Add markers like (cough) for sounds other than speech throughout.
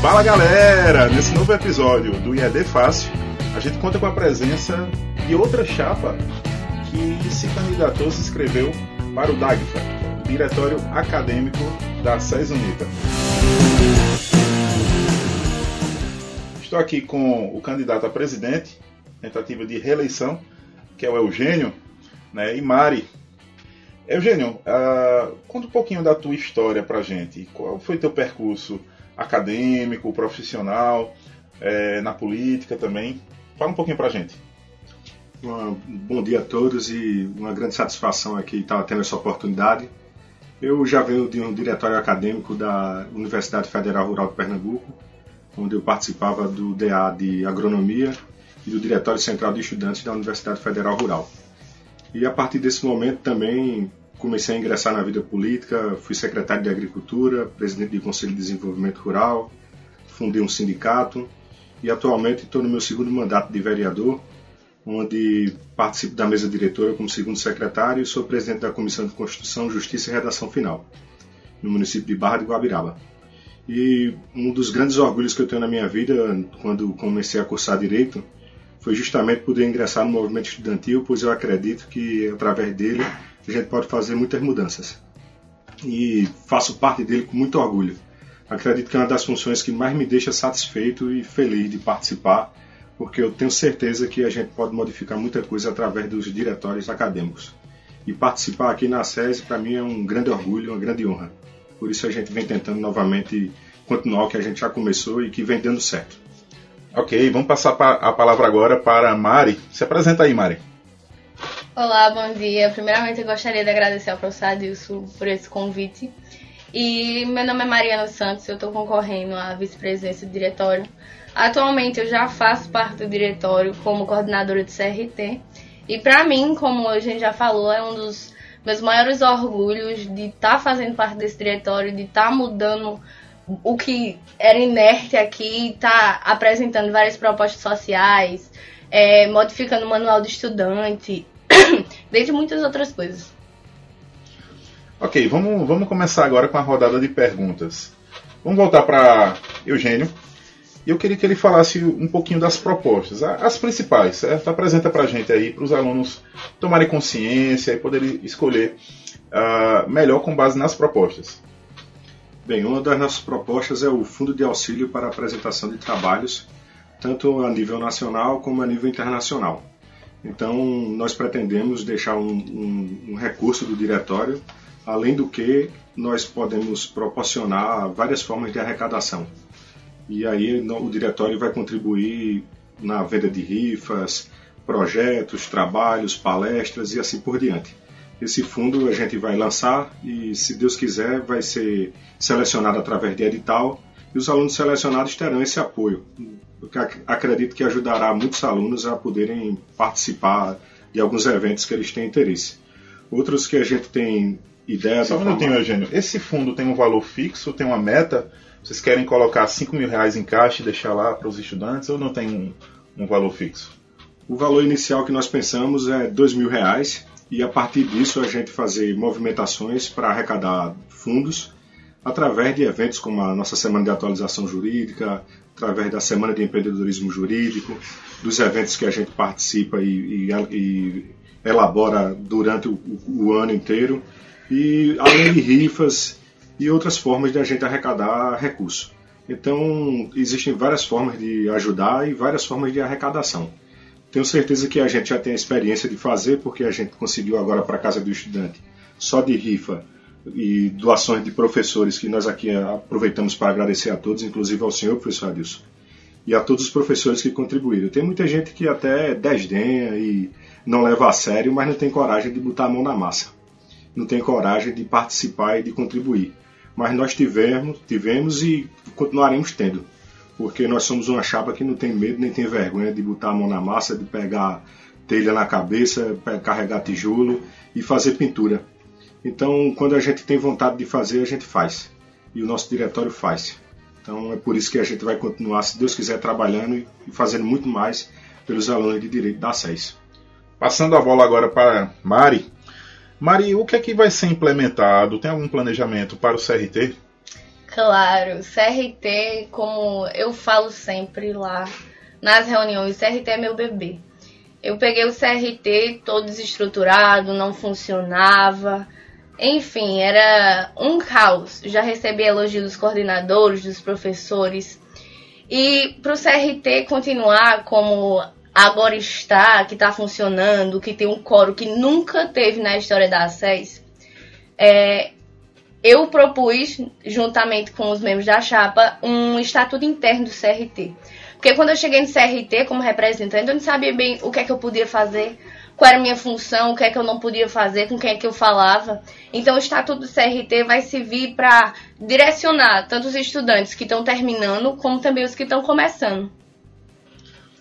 Fala galera! Nesse novo episódio do IED Fácil, a gente conta com a presença de outra chapa que se candidatou, se inscreveu para o DAGFA, Diretório Acadêmico da SES Unita. Estou aqui com o candidato a presidente, tentativa de reeleição, que é o Eugênio, né, e Mari. Eugênio, uh, conta um pouquinho da tua história pra gente. Qual foi teu percurso acadêmico, profissional, é, na política também? Fala um pouquinho pra gente. Um bom dia a todos e uma grande satisfação aqui estar tendo essa oportunidade. Eu já venho de um diretório acadêmico da Universidade Federal Rural de Pernambuco, onde eu participava do DA de Agronomia e do Diretório Central de Estudantes da Universidade Federal Rural. E a partir desse momento também comecei a ingressar na vida política, fui secretário de Agricultura, presidente do Conselho de Desenvolvimento Rural, fundei um sindicato e atualmente estou no meu segundo mandato de vereador onde participo da mesa diretora como segundo secretário e sou presidente da Comissão de Constituição, Justiça e Redação Final, no município de Barra de Guabiraba. E um dos grandes orgulhos que eu tenho na minha vida, quando comecei a cursar Direito, foi justamente poder ingressar no movimento estudantil, pois eu acredito que através dele a gente pode fazer muitas mudanças. E faço parte dele com muito orgulho. Acredito que é uma das funções que mais me deixa satisfeito e feliz de participar porque eu tenho certeza que a gente pode modificar muita coisa através dos diretórios acadêmicos. E participar aqui na SESI, para mim, é um grande orgulho, uma grande honra. Por isso a gente vem tentando novamente continuar o que a gente já começou e que vem dando certo. Ok, vamos passar a palavra agora para Mari. Se apresenta aí, Mari. Olá, bom dia. Primeiramente, eu gostaria de agradecer ao professor Adilson por esse convite. E meu nome é Mariana Santos, eu estou concorrendo à vice-presidência do diretório Atualmente eu já faço parte do diretório como coordenadora de CRT. E para mim, como a gente já falou, é um dos meus maiores orgulhos de estar tá fazendo parte desse diretório, de estar tá mudando o que era inerte aqui, estar tá apresentando várias propostas sociais, é, modificando o manual do estudante, (coughs) dentre muitas outras coisas. Ok, vamos, vamos começar agora com a rodada de perguntas. Vamos voltar para Eugênio. Eu queria que ele falasse um pouquinho das propostas, as principais, certo? Apresenta para a gente aí, para os alunos tomarem consciência e poderem escolher uh, melhor com base nas propostas. Bem, uma das nossas propostas é o Fundo de Auxílio para a Apresentação de Trabalhos, tanto a nível nacional como a nível internacional. Então, nós pretendemos deixar um, um, um recurso do diretório, além do que nós podemos proporcionar várias formas de arrecadação e aí o diretório vai contribuir na venda de rifas, projetos, trabalhos, palestras e assim por diante. Esse fundo a gente vai lançar e, se Deus quiser, vai ser selecionado através de edital e os alunos selecionados terão esse apoio, acredito que ajudará muitos alunos a poderem participar de alguns eventos que eles têm interesse. Outros que a gente tem ideia Só um minutinho, Eugênio. Esse fundo tem um valor fixo, tem uma meta vocês querem colocar 5 mil reais em caixa e deixar lá para os estudantes ou não tem um, um valor fixo? O valor inicial que nós pensamos é 2 mil reais e a partir disso a gente fazer movimentações para arrecadar fundos através de eventos como a nossa Semana de Atualização Jurídica, através da Semana de Empreendedorismo Jurídico, dos eventos que a gente participa e, e, e elabora durante o, o, ano inteiro, e além de rifas e outras formas de a gente arrecadar recursos. Então, existem várias formas de ajudar e várias formas de arrecadação. Tenho certeza que a gente já tem a experiência de fazer, porque a gente conseguiu agora para a Casa do Estudante, só de rifa e doações de professores, que nós aqui aproveitamos para agradecer a todos, inclusive ao senhor, professor Adilson, e a todos os professores que contribuíram. Tem muita gente que até desdenha e não leva a sério, mas não tem coragem de botar a mão na massa. Não tem coragem de participar e de contribuir mas nós tivemos, tivemos e continuaremos tendo, porque nós somos uma chapa que não tem medo nem tem vergonha de botar a mão na massa, de pegar telha na cabeça, carregar tijolo e fazer pintura. Então, quando a gente tem vontade de fazer, a gente faz. E o nosso diretório faz. Então, é por isso que a gente vai continuar, se Deus quiser, trabalhando e fazendo muito mais pelos alunos de direito da SES. Passando a bola agora para Mari. Mari, o que é que vai ser implementado? Tem algum planejamento para o CRT? Claro, CRT, como eu falo sempre lá nas reuniões, CRT é meu bebê. Eu peguei o CRT todo desestruturado, não funcionava. Enfim, era um caos. Já recebi elogios dos coordenadores, dos professores. E para o CRT continuar como agora está, que está funcionando, que tem um coro que nunca teve na história da SES, é, eu propus, juntamente com os membros da chapa, um estatuto interno do CRT. Porque quando eu cheguei no CRT como representante, eu não sabia bem o que é que eu podia fazer, qual era a minha função, o que é que eu não podia fazer, com quem é que eu falava. Então o estatuto do CRT vai servir para direcionar tanto os estudantes que estão terminando, como também os que estão começando.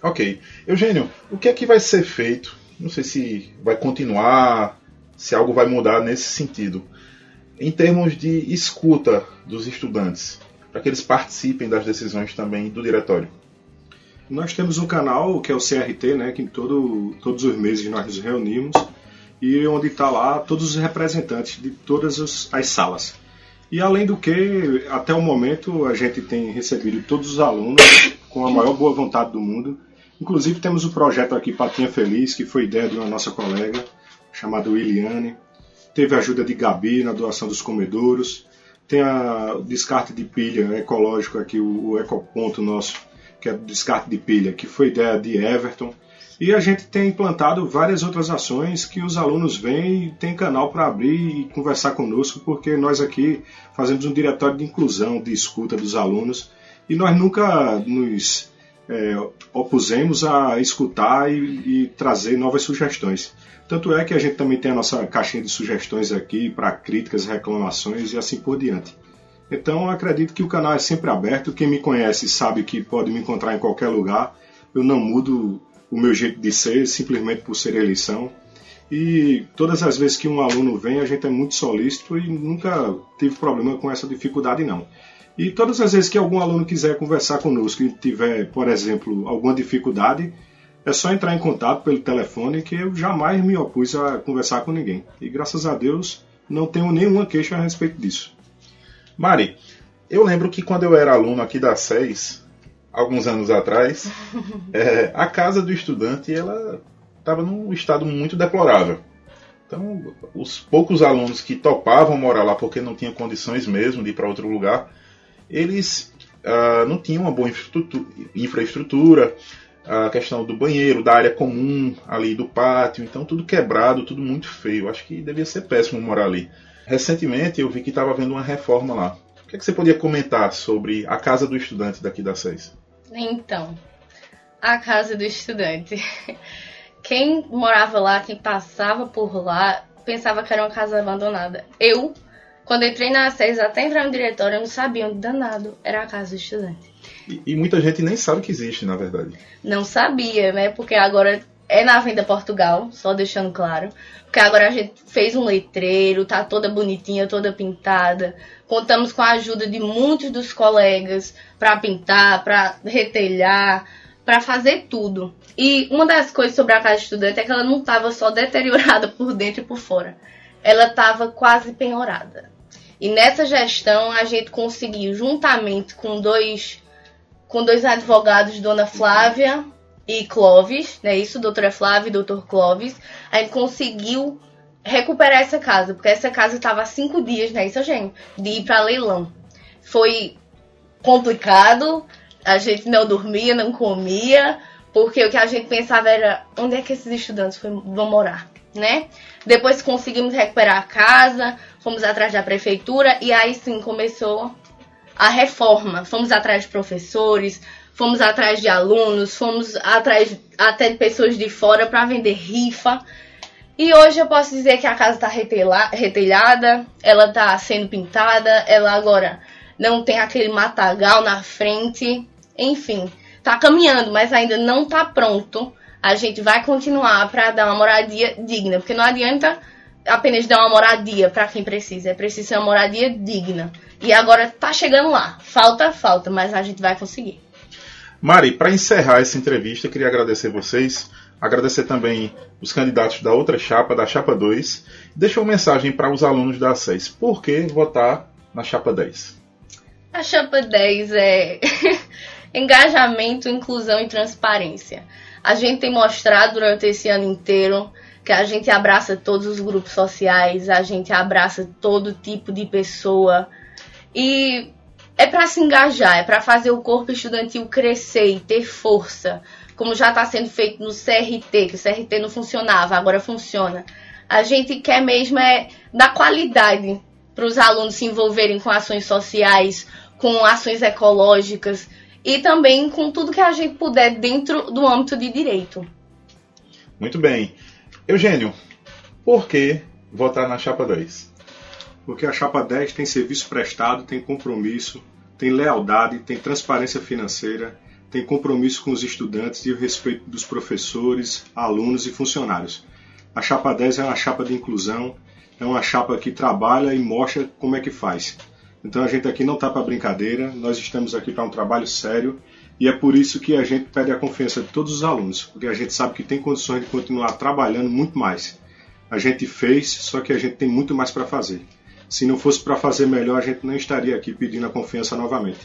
Ok. Eugênio, o que é que vai ser feito? Não sei se vai continuar, se algo vai mudar nesse sentido. Em termos de escuta dos estudantes, para que eles participem das decisões também do diretório. Nós temos um canal que é o CRT, né, que todo, todos os meses nós nos reunimos e onde está lá todos os representantes de todas as salas. E além do que, até o momento a gente tem recebido todos os alunos com a maior boa vontade do mundo. Inclusive temos o projeto aqui Patinha Feliz, que foi ideia de uma nossa colega chamada Williane. Teve a ajuda de Gabi na doação dos comedouros. Tem a, o descarte de pilha ecológico aqui, o, o ecoponto nosso, que é o descarte de pilha, que foi ideia de Everton. E a gente tem implantado várias outras ações que os alunos vêm e tem canal para abrir e conversar conosco, porque nós aqui fazemos um diretório de inclusão, de escuta dos alunos, e nós nunca nos é, opusemos a escutar e, e trazer novas sugestões. Tanto é que a gente também tem a nossa caixinha de sugestões aqui para críticas, reclamações e assim por diante. Então acredito que o canal é sempre aberto. Quem me conhece sabe que pode me encontrar em qualquer lugar. Eu não mudo o meu jeito de ser simplesmente por ser eleição. E todas as vezes que um aluno vem, a gente é muito solícito e nunca tive problema com essa dificuldade, não. E todas as vezes que algum aluno quiser conversar conosco e tiver, por exemplo, alguma dificuldade, é só entrar em contato pelo telefone que eu jamais me opus a conversar com ninguém. E graças a Deus não tenho nenhuma queixa a respeito disso. Mari, eu lembro que quando eu era aluno aqui da SES, alguns anos atrás, (laughs) é, a casa do estudante ela estava num estado muito deplorável. Então, os poucos alunos que topavam morar lá porque não tinham condições mesmo de ir para outro lugar, eles uh, não tinham uma boa infraestrutura, a questão do banheiro, da área comum ali do pátio, então tudo quebrado, tudo muito feio. Acho que devia ser péssimo morar ali. Recentemente eu vi que estava havendo uma reforma lá. O que, é que você podia comentar sobre a casa do estudante daqui da SES? Então, a casa do estudante. Quem morava lá, quem passava por lá, pensava que era uma casa abandonada. Eu, quando entrei na SES, até entrar no diretório, eu não sabia onde danado era a casa do estudante. E, e muita gente nem sabe que existe, na verdade. Não sabia, né? Porque agora é na Venda Portugal, só deixando claro. Porque agora a gente fez um letreiro, tá toda bonitinha, toda pintada. Contamos com a ajuda de muitos dos colegas para pintar, para retelhar, para fazer tudo. E uma das coisas sobre a casa de estudante é que ela não estava só deteriorada (laughs) por dentro e por fora. Ela estava quase penhorada. E nessa gestão a gente conseguiu, juntamente com dois, com dois advogados, Dona Flávia e Clóvis, né? Isso, doutora Flávia e doutor Clóvis, a gente conseguiu recuperar essa casa, porque essa casa estava há cinco dias, né? Isso, gente, de ir para leilão. Foi complicado, a gente não dormia, não comia, porque o que a gente pensava era onde é que esses estudantes vão morar, né? Depois conseguimos recuperar a casa, fomos atrás da prefeitura e aí sim começou a reforma. Fomos atrás de professores, fomos atrás de alunos, fomos atrás até de pessoas de fora para vender rifa. E hoje eu posso dizer que a casa está retelhada, ela está sendo pintada, ela agora não tem aquele matagal na frente, enfim, está caminhando, mas ainda não está pronto. A gente vai continuar para dar uma moradia digna, porque não adianta apenas dar uma moradia para quem precisa, é preciso ser uma moradia digna. E agora está chegando lá. Falta, falta, mas a gente vai conseguir. Mari, para encerrar essa entrevista, eu queria agradecer vocês, agradecer também os candidatos da outra chapa, da chapa 2. Deixa uma mensagem para os alunos da 6. Por que votar na chapa 10? A chapa 10 é (laughs) engajamento, inclusão e transparência. A gente tem mostrado durante esse ano inteiro que a gente abraça todos os grupos sociais, a gente abraça todo tipo de pessoa e é para se engajar, é para fazer o corpo estudantil crescer e ter força, como já está sendo feito no CRT, que o CRT não funcionava, agora funciona. A gente quer mesmo é dar qualidade para os alunos se envolverem com ações sociais, com ações ecológicas e também com tudo que a gente puder dentro do âmbito de direito. Muito bem. Eugênio, por que votar na chapa 10? Porque a chapa 10 tem serviço prestado, tem compromisso, tem lealdade, tem transparência financeira, tem compromisso com os estudantes e o respeito dos professores, alunos e funcionários. A chapa 10 é uma chapa de inclusão, é uma chapa que trabalha e mostra como é que faz. Então a gente aqui não está para brincadeira, nós estamos aqui para um trabalho sério e é por isso que a gente pede a confiança de todos os alunos, porque a gente sabe que tem condições de continuar trabalhando muito mais. A gente fez, só que a gente tem muito mais para fazer. Se não fosse para fazer melhor, a gente não estaria aqui pedindo a confiança novamente.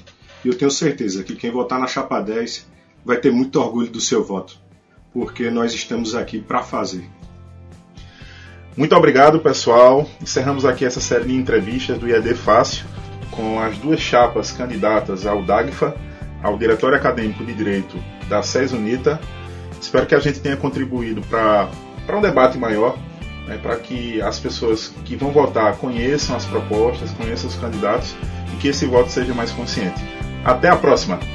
E eu tenho certeza que quem votar na chapa 10 vai ter muito orgulho do seu voto, porque nós estamos aqui para fazer. Muito obrigado, pessoal. Encerramos aqui essa série de entrevistas do IAD Fácil com as duas chapas candidatas ao DAGFA, ao Diretório Acadêmico de Direito da SES Unita. Espero que a gente tenha contribuído para um debate maior, né, para que as pessoas que vão votar conheçam as propostas, conheçam os candidatos e que esse voto seja mais consciente. Até a próxima!